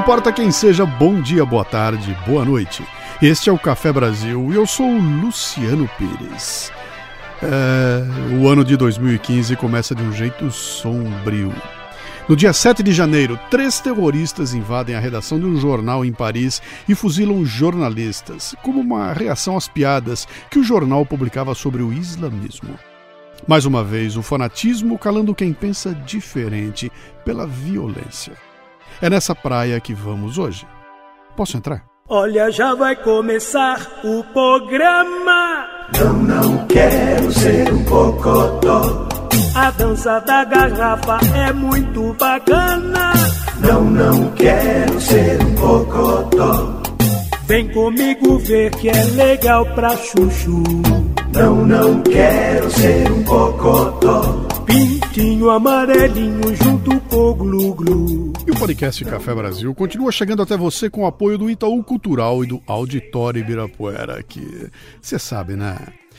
Importa quem seja, bom dia, boa tarde, boa noite. Este é o Café Brasil e eu sou o Luciano Pires. É, o ano de 2015 começa de um jeito sombrio. No dia 7 de janeiro, três terroristas invadem a redação de um jornal em Paris e fuzilam jornalistas, como uma reação às piadas que o jornal publicava sobre o islamismo. Mais uma vez, o fanatismo calando quem pensa diferente pela violência. É nessa praia que vamos hoje. Posso entrar? Olha, já vai começar o programa. Não, não quero ser um cocotó. A dança da garrafa é muito bacana. Não, não quero ser um cocotó. Vem comigo ver que é legal pra chuchu. Não, não quero ser um cocotó. Pintinho amarelinho junto com o glu-glu. E o podcast Café Brasil continua chegando até você com o apoio do Itaú Cultural e do Auditório Ibirapuera, que você sabe, né?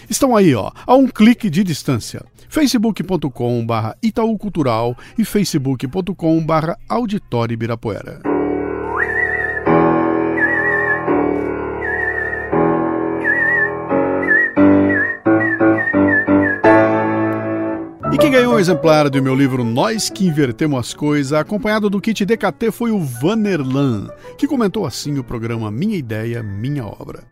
Estão aí, ó, a um clique de distância. facebook.com barra Itaú Cultural e facebook.com barra Auditório Ibirapuera. Quem ganhou um exemplar do meu livro Nós que Invertemos as Coisas, acompanhado do kit DKT, foi o Vanerlan, que comentou assim o programa Minha Ideia, Minha Obra.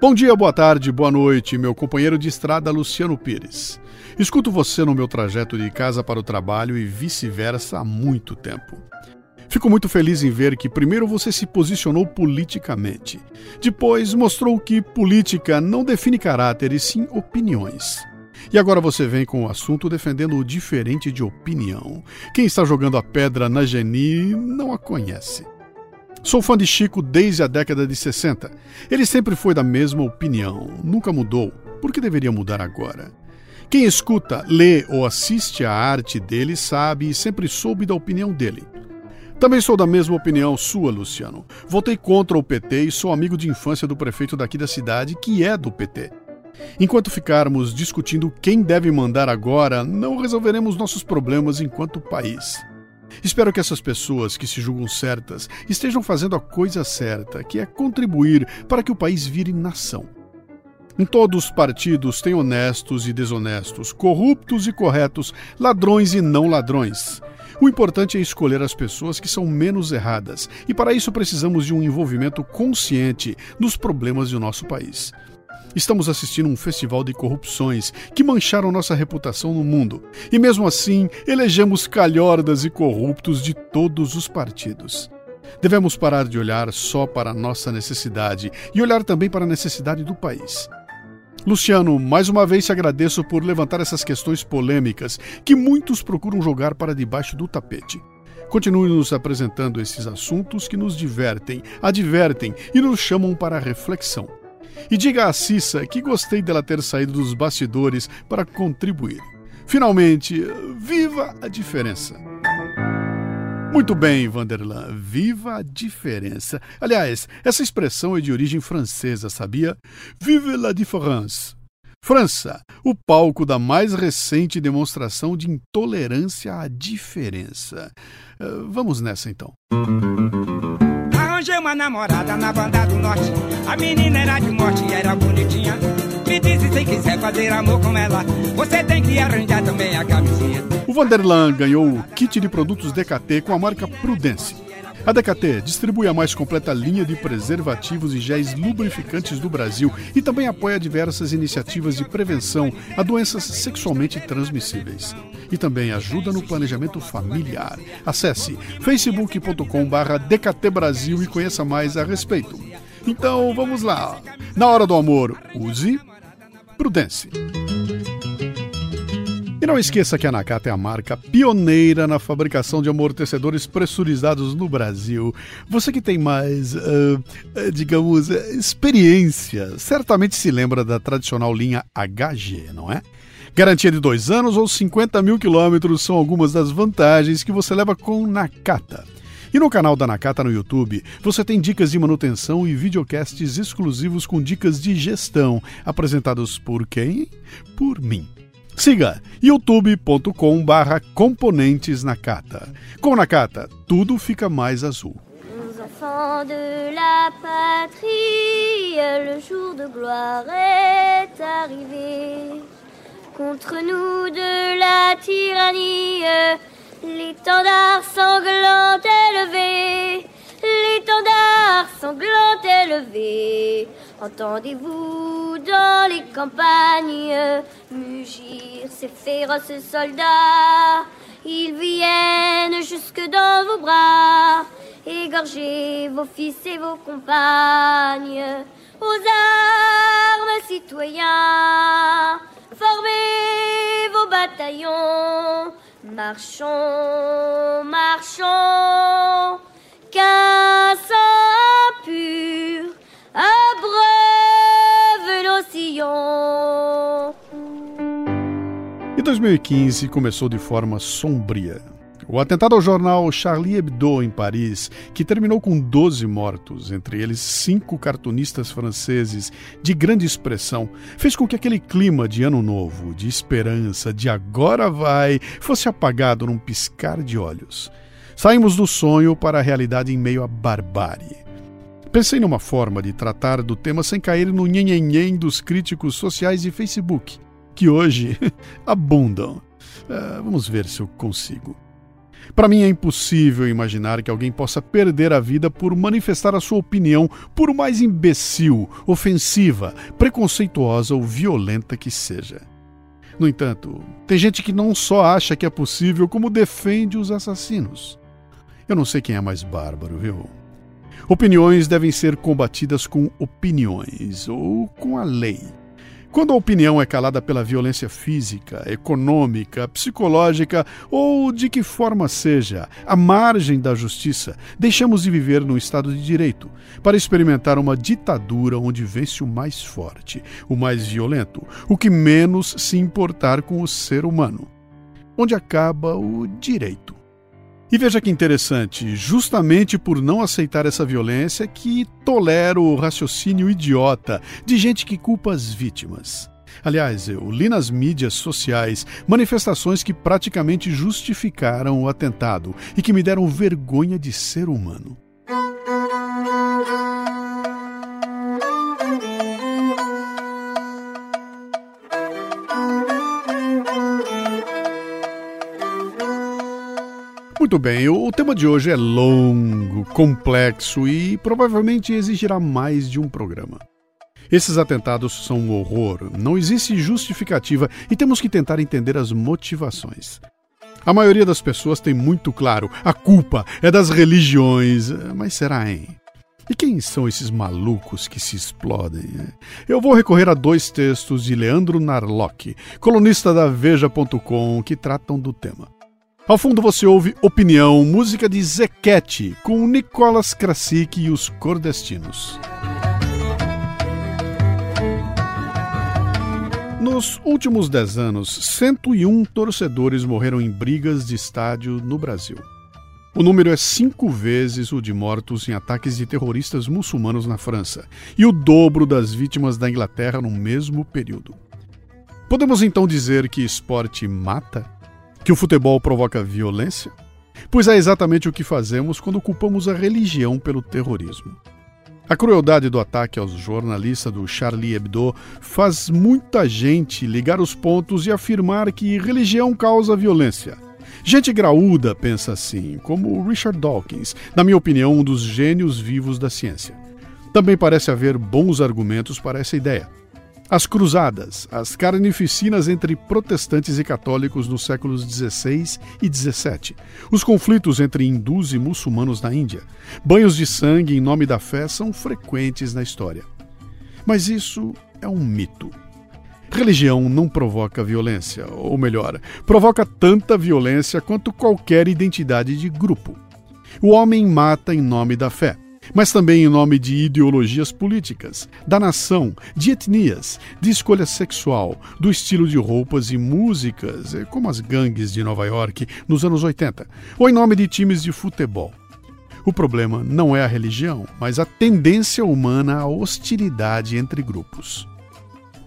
Bom dia, boa tarde, boa noite, meu companheiro de estrada Luciano Pires. Escuto você no meu trajeto de casa para o trabalho e vice-versa há muito tempo. Fico muito feliz em ver que primeiro você se posicionou politicamente. Depois mostrou que política não define caráter e sim opiniões. E agora você vem com o assunto defendendo o diferente de opinião. Quem está jogando a pedra na Geni não a conhece. Sou fã de Chico desde a década de 60. Ele sempre foi da mesma opinião, nunca mudou. Por que deveria mudar agora? Quem escuta, lê ou assiste a arte dele sabe e sempre soube da opinião dele. Também sou da mesma opinião sua, Luciano. Votei contra o PT e sou amigo de infância do prefeito daqui da cidade, que é do PT. Enquanto ficarmos discutindo quem deve mandar agora, não resolveremos nossos problemas enquanto país. Espero que essas pessoas que se julgam certas estejam fazendo a coisa certa, que é contribuir para que o país vire nação. Em todos os partidos tem honestos e desonestos, corruptos e corretos, ladrões e não ladrões. O importante é escolher as pessoas que são menos erradas, e para isso precisamos de um envolvimento consciente nos problemas do nosso país. Estamos assistindo um festival de corrupções que mancharam nossa reputação no mundo. E mesmo assim, elegemos calhordas e corruptos de todos os partidos. Devemos parar de olhar só para a nossa necessidade e olhar também para a necessidade do país. Luciano, mais uma vez te agradeço por levantar essas questões polêmicas que muitos procuram jogar para debaixo do tapete. Continue nos apresentando esses assuntos que nos divertem, advertem e nos chamam para reflexão. E diga a Cissa que gostei dela ter saído dos bastidores para contribuir. Finalmente, viva a diferença! Muito bem, Vanderlan, viva a diferença. Aliás, essa expressão é de origem francesa, sabia? Vive la différence. França, o palco da mais recente demonstração de intolerância à diferença. Uh, vamos nessa então. Arranjei uma namorada na banda do norte. A menina era de morte e era bonitinha. Me disse se quiser fazer amor com ela, você tem que arranjar também a camisinha. O Vanderlan ganhou o kit de produtos DKT com a marca Prudence. A DKT distribui a mais completa linha de preservativos e géis lubrificantes do Brasil e também apoia diversas iniciativas de prevenção a doenças sexualmente transmissíveis. E também ajuda no planejamento familiar. Acesse facebook.com.br DKT Brasil e conheça mais a respeito. Então vamos lá. Na hora do amor, use Prudence. Não esqueça que a Nakata é a marca pioneira na fabricação de amortecedores pressurizados no Brasil. Você que tem mais, uh, digamos, experiência, certamente se lembra da tradicional linha HG, não é? Garantia de dois anos ou 50 mil quilômetros são algumas das vantagens que você leva com Nakata. E no canal da Nakata no YouTube, você tem dicas de manutenção e videocasts exclusivos com dicas de gestão, apresentados por quem? Por mim. Siga youtube.com barra componentes Nakata. Com Nakata, tudo fica mais azul. Enfants de la patrie, le jour de gloire est arrivé. Contre nous de la tyrannie, l'étendard sanglant élevé, l'étendard sanglant élevé. Entendez-vous dans les campagnes? Mugir ces féroces soldats Ils viennent jusque dans vos bras, égorger vos fils et vos compagnes. Aux armes, citoyens, formez vos bataillons, marchons, marchons, qu'un sang pur E 2015 começou de forma sombria. O atentado ao jornal Charlie Hebdo em Paris, que terminou com 12 mortos, entre eles cinco cartunistas franceses de grande expressão, fez com que aquele clima de ano novo, de esperança, de agora vai, fosse apagado num piscar de olhos. Saímos do sonho para a realidade em meio à barbárie. Pensei numa forma de tratar do tema sem cair no nhenhenhen dos críticos sociais de Facebook, que hoje abundam. Uh, vamos ver se eu consigo. Para mim é impossível imaginar que alguém possa perder a vida por manifestar a sua opinião, por mais imbecil, ofensiva, preconceituosa ou violenta que seja. No entanto, tem gente que não só acha que é possível, como defende os assassinos. Eu não sei quem é mais bárbaro, viu? Opiniões devem ser combatidas com opiniões ou com a lei. Quando a opinião é calada pela violência física, econômica, psicológica ou de que forma seja, à margem da justiça, deixamos de viver num Estado de Direito para experimentar uma ditadura onde vence o mais forte, o mais violento, o que menos se importar com o ser humano, onde acaba o direito. E veja que interessante, justamente por não aceitar essa violência que tolero o raciocínio idiota de gente que culpa as vítimas. Aliás, eu li nas mídias sociais manifestações que praticamente justificaram o atentado e que me deram vergonha de ser humano. Muito bem, o tema de hoje é longo, complexo e provavelmente exigirá mais de um programa. Esses atentados são um horror, não existe justificativa e temos que tentar entender as motivações. A maioria das pessoas tem muito claro, a culpa é das religiões, mas será, hein? E quem são esses malucos que se explodem? Eu vou recorrer a dois textos de Leandro Narlock, colunista da Veja.com, que tratam do tema. Ao fundo você ouve Opinião, música de Zequete, com Nicolas Krasik e os Cordestinos. Nos últimos 10 anos, 101 torcedores morreram em brigas de estádio no Brasil. O número é cinco vezes o de mortos em ataques de terroristas muçulmanos na França e o dobro das vítimas da Inglaterra no mesmo período. Podemos então dizer que esporte mata? Que o futebol provoca violência? Pois é exatamente o que fazemos quando culpamos a religião pelo terrorismo. A crueldade do ataque aos jornalistas do Charlie Hebdo faz muita gente ligar os pontos e afirmar que religião causa violência. Gente graúda pensa assim, como Richard Dawkins, na minha opinião, um dos gênios vivos da ciência. Também parece haver bons argumentos para essa ideia. As cruzadas, as carnificinas entre protestantes e católicos nos séculos XVI e XVII, os conflitos entre hindus e muçulmanos na Índia, banhos de sangue em nome da fé são frequentes na história. Mas isso é um mito. Religião não provoca violência, ou melhor, provoca tanta violência quanto qualquer identidade de grupo. O homem mata em nome da fé mas também em nome de ideologias políticas, da nação, de etnias, de escolha sexual, do estilo de roupas e músicas, eh, como as gangues de Nova York nos anos 80, ou em nome de times de futebol. O problema não é a religião, mas a tendência humana à hostilidade entre grupos.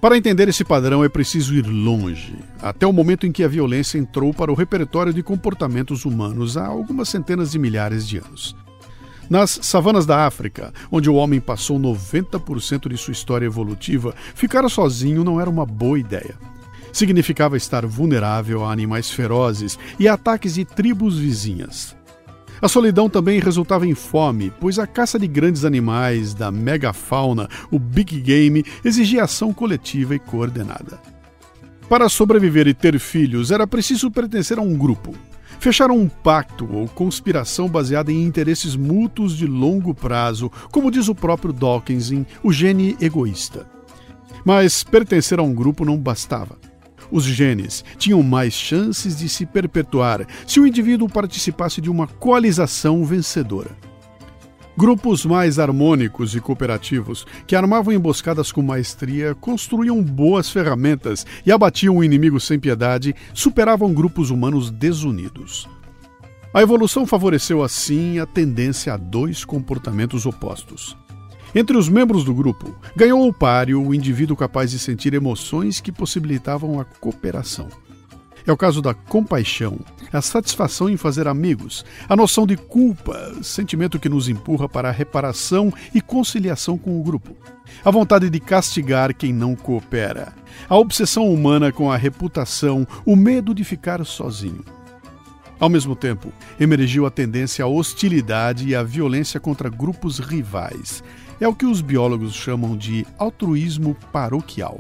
Para entender esse padrão é preciso ir longe, até o momento em que a violência entrou para o repertório de comportamentos humanos há algumas centenas de milhares de anos. Nas savanas da África, onde o homem passou 90% de sua história evolutiva, ficar sozinho não era uma boa ideia. Significava estar vulnerável a animais ferozes e ataques de tribos vizinhas. A solidão também resultava em fome, pois a caça de grandes animais da megafauna, o big game, exigia ação coletiva e coordenada. Para sobreviver e ter filhos, era preciso pertencer a um grupo. Fecharam um pacto ou conspiração baseada em interesses mútuos de longo prazo, como diz o próprio Dawkins em O Gene Egoísta. Mas pertencer a um grupo não bastava. Os genes tinham mais chances de se perpetuar se o indivíduo participasse de uma coalização vencedora. Grupos mais harmônicos e cooperativos, que armavam emboscadas com maestria, construíam boas ferramentas e abatiam o inimigo sem piedade, superavam grupos humanos desunidos. A evolução favoreceu assim a tendência a dois comportamentos opostos. Entre os membros do grupo, ganhou o páreo o indivíduo capaz de sentir emoções que possibilitavam a cooperação. É o caso da compaixão, a satisfação em fazer amigos, a noção de culpa, sentimento que nos empurra para a reparação e conciliação com o grupo, a vontade de castigar quem não coopera, a obsessão humana com a reputação, o medo de ficar sozinho. Ao mesmo tempo, emergiu a tendência à hostilidade e à violência contra grupos rivais, é o que os biólogos chamam de altruísmo paroquial.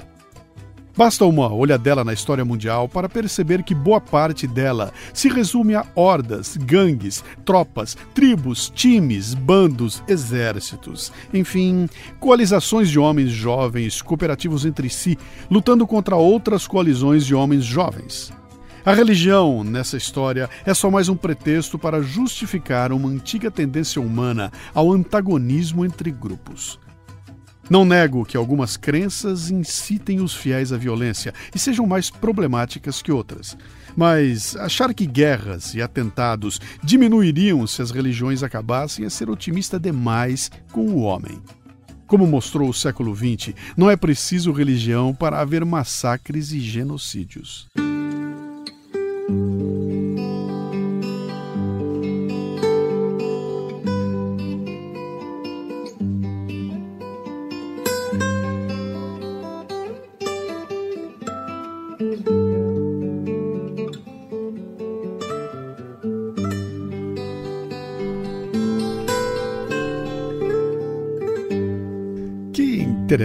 Basta uma olhadela na história mundial para perceber que boa parte dela se resume a hordas, gangues, tropas, tribos, times, bandos, exércitos, enfim, coalizações de homens jovens cooperativos entre si, lutando contra outras coalizões de homens jovens. A religião, nessa história, é só mais um pretexto para justificar uma antiga tendência humana ao antagonismo entre grupos. Não nego que algumas crenças incitem os fiéis à violência e sejam mais problemáticas que outras. Mas achar que guerras e atentados diminuiriam se as religiões acabassem é ser otimista demais com o homem. Como mostrou o século XX, não é preciso religião para haver massacres e genocídios.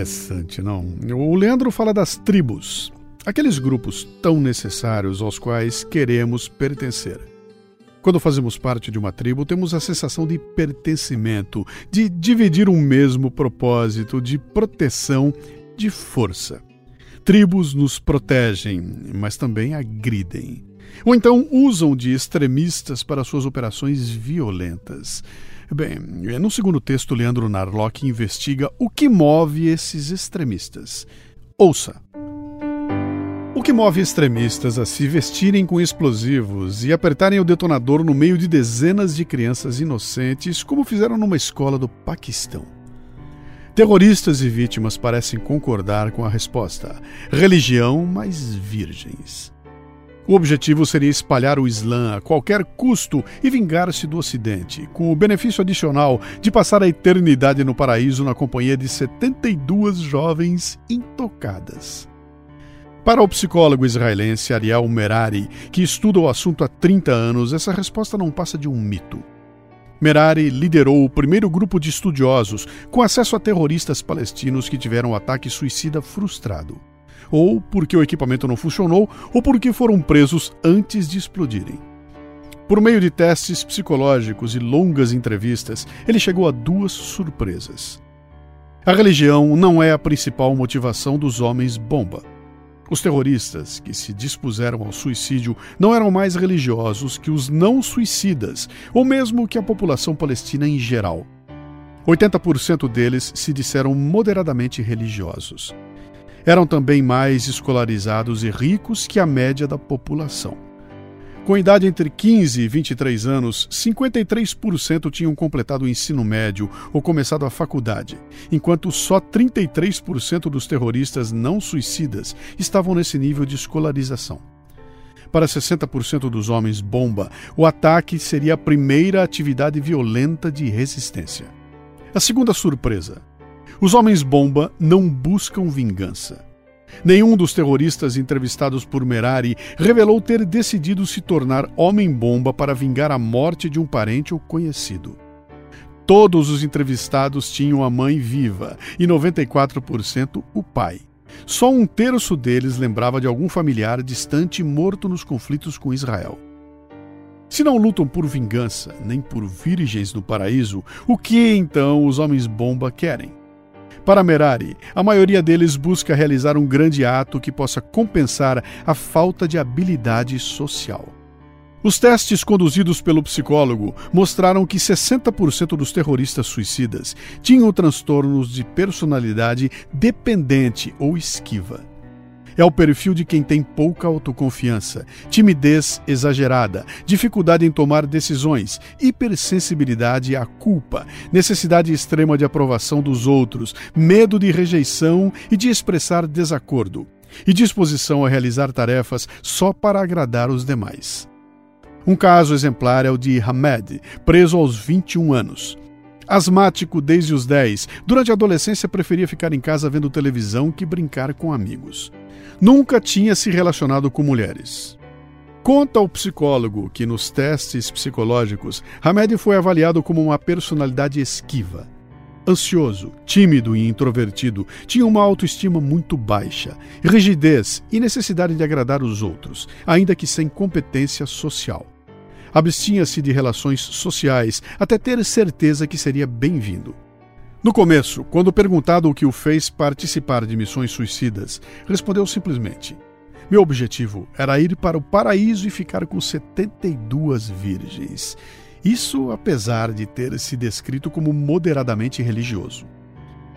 Interessante, não? O Leandro fala das tribos. Aqueles grupos tão necessários aos quais queremos pertencer. Quando fazemos parte de uma tribo, temos a sensação de pertencimento, de dividir um mesmo propósito, de proteção, de força. Tribos nos protegem, mas também agridem. Ou então usam de extremistas para suas operações violentas. Bem, no segundo texto, Leandro Narlock investiga o que move esses extremistas. Ouça. O que move extremistas a se vestirem com explosivos e apertarem o detonador no meio de dezenas de crianças inocentes, como fizeram numa escola do Paquistão? Terroristas e vítimas parecem concordar com a resposta: religião mais virgens. O objetivo seria espalhar o Islã a qualquer custo e vingar-se do Ocidente, com o benefício adicional de passar a eternidade no paraíso na companhia de 72 jovens intocadas. Para o psicólogo israelense Ariel Merari, que estuda o assunto há 30 anos, essa resposta não passa de um mito. Merari liderou o primeiro grupo de estudiosos com acesso a terroristas palestinos que tiveram um ataque suicida frustrado. Ou porque o equipamento não funcionou, ou porque foram presos antes de explodirem. Por meio de testes psicológicos e longas entrevistas, ele chegou a duas surpresas. A religião não é a principal motivação dos homens bomba. Os terroristas que se dispuseram ao suicídio não eram mais religiosos que os não suicidas, ou mesmo que a população palestina em geral. 80% deles se disseram moderadamente religiosos. Eram também mais escolarizados e ricos que a média da população. Com idade entre 15 e 23 anos, 53% tinham completado o ensino médio ou começado a faculdade, enquanto só 33% dos terroristas não suicidas estavam nesse nível de escolarização. Para 60% dos homens bomba, o ataque seria a primeira atividade violenta de resistência. A segunda surpresa: os homens bomba não buscam vingança. Nenhum dos terroristas entrevistados por Merari revelou ter decidido se tornar homem-bomba para vingar a morte de um parente ou conhecido. Todos os entrevistados tinham a mãe viva e 94% o pai. Só um terço deles lembrava de algum familiar distante morto nos conflitos com Israel. Se não lutam por vingança, nem por virgens do paraíso, o que então os homens bomba querem? Para Merari, a maioria deles busca realizar um grande ato que possa compensar a falta de habilidade social. Os testes conduzidos pelo psicólogo mostraram que 60% dos terroristas suicidas tinham transtornos de personalidade dependente ou esquiva. É o perfil de quem tem pouca autoconfiança, timidez exagerada, dificuldade em tomar decisões, hipersensibilidade à culpa, necessidade extrema de aprovação dos outros, medo de rejeição e de expressar desacordo, e disposição a realizar tarefas só para agradar os demais. Um caso exemplar é o de Hamed, preso aos 21 anos. Asmático desde os 10, durante a adolescência preferia ficar em casa vendo televisão que brincar com amigos nunca tinha se relacionado com mulheres. Conta o psicólogo que nos testes psicológicos, Hamed foi avaliado como uma personalidade esquiva. Ansioso, tímido e introvertido, tinha uma autoestima muito baixa, rigidez e necessidade de agradar os outros, ainda que sem competência social. Abstinha-se de relações sociais até ter certeza que seria bem-vindo. No começo, quando perguntado o que o fez participar de missões suicidas, respondeu simplesmente: Meu objetivo era ir para o paraíso e ficar com 72 virgens. Isso apesar de ter se descrito como moderadamente religioso.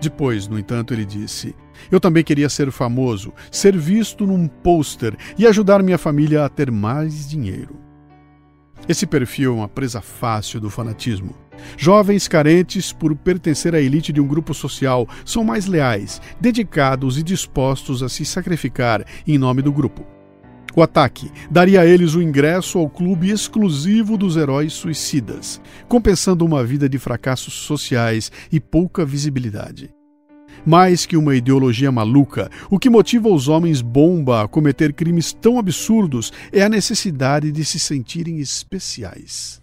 Depois, no entanto, ele disse: Eu também queria ser famoso, ser visto num pôster e ajudar minha família a ter mais dinheiro. Esse perfil é uma presa fácil do fanatismo. Jovens carentes por pertencer à elite de um grupo social são mais leais, dedicados e dispostos a se sacrificar em nome do grupo. O ataque daria a eles o ingresso ao clube exclusivo dos heróis suicidas, compensando uma vida de fracassos sociais e pouca visibilidade. Mais que uma ideologia maluca, o que motiva os homens bomba a cometer crimes tão absurdos é a necessidade de se sentirem especiais.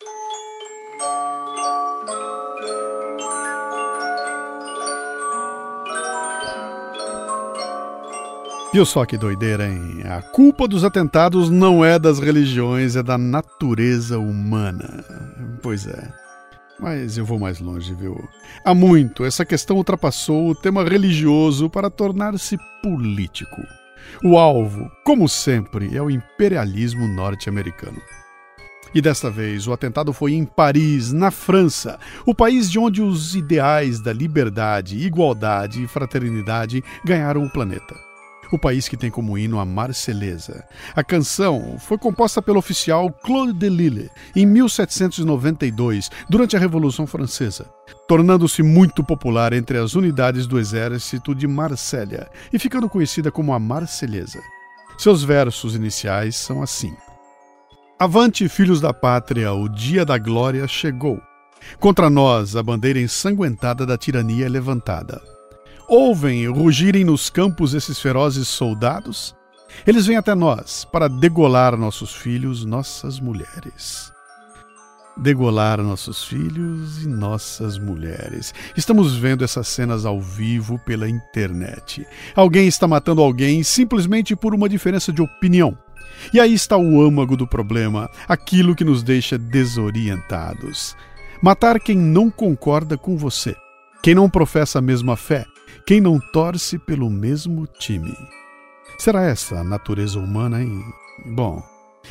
Viu só que doideira, hein? A culpa dos atentados não é das religiões, é da natureza humana. Pois é. Mas eu vou mais longe, viu? Há muito, essa questão ultrapassou o tema religioso para tornar-se político. O alvo, como sempre, é o imperialismo norte-americano. E desta vez o atentado foi em Paris, na França, o país de onde os ideais da liberdade, igualdade e fraternidade ganharam o planeta o país que tem como hino a Marselhesa. A canção foi composta pelo oficial Claude Delisle em 1792, durante a Revolução Francesa, tornando-se muito popular entre as unidades do exército de Marsella e ficando conhecida como a Marselhesa. Seus versos iniciais são assim: Avante, filhos da pátria, o dia da glória chegou. Contra nós a bandeira ensanguentada da tirania é levantada. Ouvem rugirem nos campos esses ferozes soldados? Eles vêm até nós para degolar nossos filhos, nossas mulheres. Degolar nossos filhos e nossas mulheres. Estamos vendo essas cenas ao vivo pela internet. Alguém está matando alguém simplesmente por uma diferença de opinião. E aí está o âmago do problema, aquilo que nos deixa desorientados. Matar quem não concorda com você, quem não professa a mesma fé, quem não torce pelo mesmo time. Será essa a natureza humana, hein? Bom,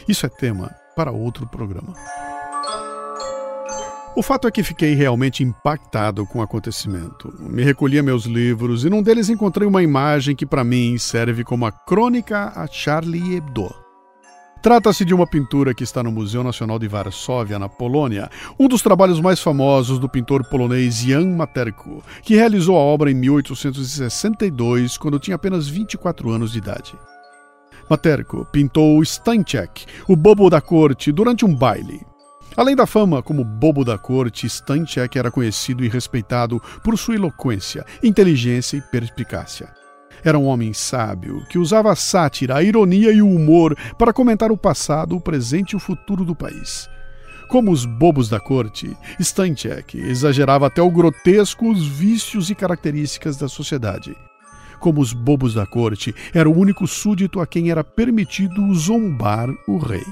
isso é tema para outro programa. O fato é que fiquei realmente impactado com o acontecimento. Me recolhi a meus livros e num deles encontrei uma imagem que para mim serve como a crônica a Charlie Hebdo. Trata-se de uma pintura que está no Museu Nacional de Varsóvia, na Polônia, um dos trabalhos mais famosos do pintor polonês Jan Materko, que realizou a obra em 1862, quando tinha apenas 24 anos de idade. Materko pintou Steincheck, o bobo da corte, durante um baile. Além da fama como bobo da corte, Steincheck era conhecido e respeitado por sua eloquência, inteligência e perspicácia. Era um homem sábio que usava a sátira, a ironia e o humor para comentar o passado, o presente e o futuro do país. Como os bobos da corte, Steincheck exagerava até o grotesco os vícios e características da sociedade. Como os bobos da corte, era o único súdito a quem era permitido zombar o rei.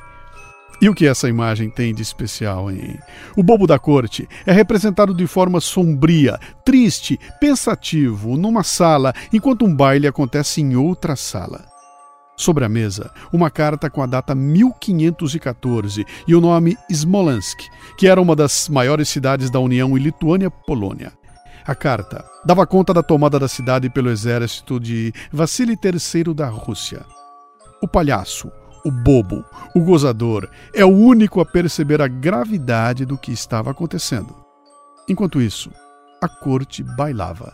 E o que essa imagem tem de especial, hein? O bobo da corte é representado de forma sombria, triste, pensativo, numa sala, enquanto um baile acontece em outra sala. Sobre a mesa, uma carta com a data 1514 e o nome Smolensk, que era uma das maiores cidades da União e Lituânia-Polônia. A carta dava conta da tomada da cidade pelo exército de Vassili III da Rússia. O palhaço, o bobo, o gozador, é o único a perceber a gravidade do que estava acontecendo. Enquanto isso, a corte bailava.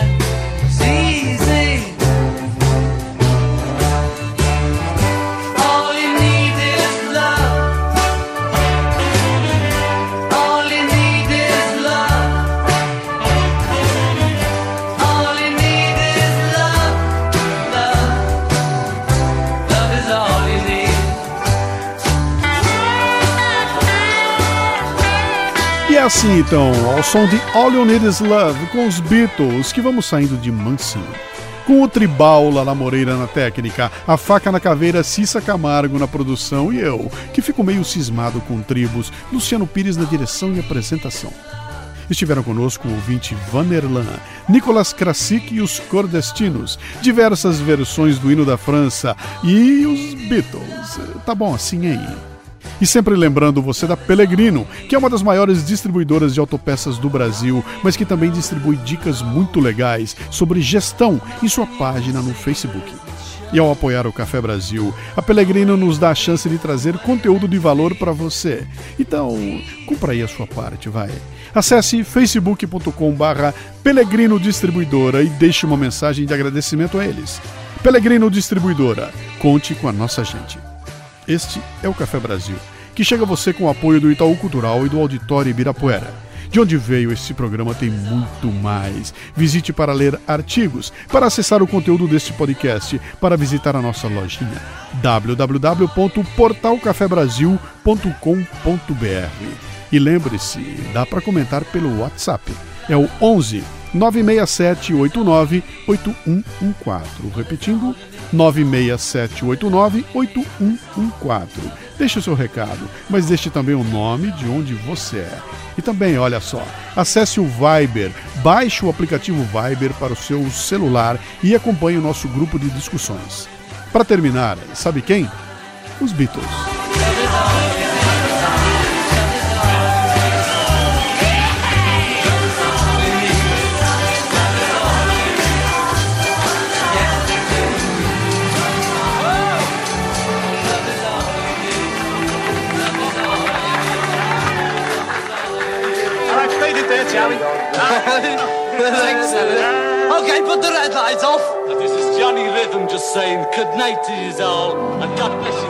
Assim então, ao som de All You Need Is Love com os Beatles, que vamos saindo de mansinho. Com o tribal Lala Moreira na técnica, a faca na caveira Cissa Camargo na produção e eu, que fico meio cismado com tribos, Luciano Pires na direção e apresentação. Estiveram conosco o ouvinte Vanerlan, Nicolas Krasik e os Cordestinos, diversas versões do hino da França e os Beatles. Tá bom assim aí? E sempre lembrando você da Pelegrino, que é uma das maiores distribuidoras de autopeças do Brasil, mas que também distribui dicas muito legais sobre gestão em sua página no Facebook. E ao apoiar o Café Brasil, a Pelegrino nos dá a chance de trazer conteúdo de valor para você. Então, cumpra aí a sua parte, vai. Acesse facebook.com/barra Pelegrino Distribuidora e deixe uma mensagem de agradecimento a eles. Pelegrino Distribuidora, conte com a nossa gente. Este é o Café Brasil, que chega a você com o apoio do Itaú Cultural e do Auditório Ibirapuera. De onde veio esse programa tem muito mais. Visite para ler artigos, para acessar o conteúdo deste podcast, para visitar a nossa lojinha www.portalcafebrasil.com.br. E lembre-se, dá para comentar pelo WhatsApp. É o 11 96789 8114. Repetindo, 967898114. Deixe o seu recado, mas deixe também o nome de onde você é. E também, olha só, acesse o Viber, baixe o aplicativo Viber para o seu celular e acompanhe o nosso grupo de discussões. Para terminar, sabe quem? Os Beatles. Okay, put the red lights off. This is Johnny Rhythm just saying good night to you all, and God bless.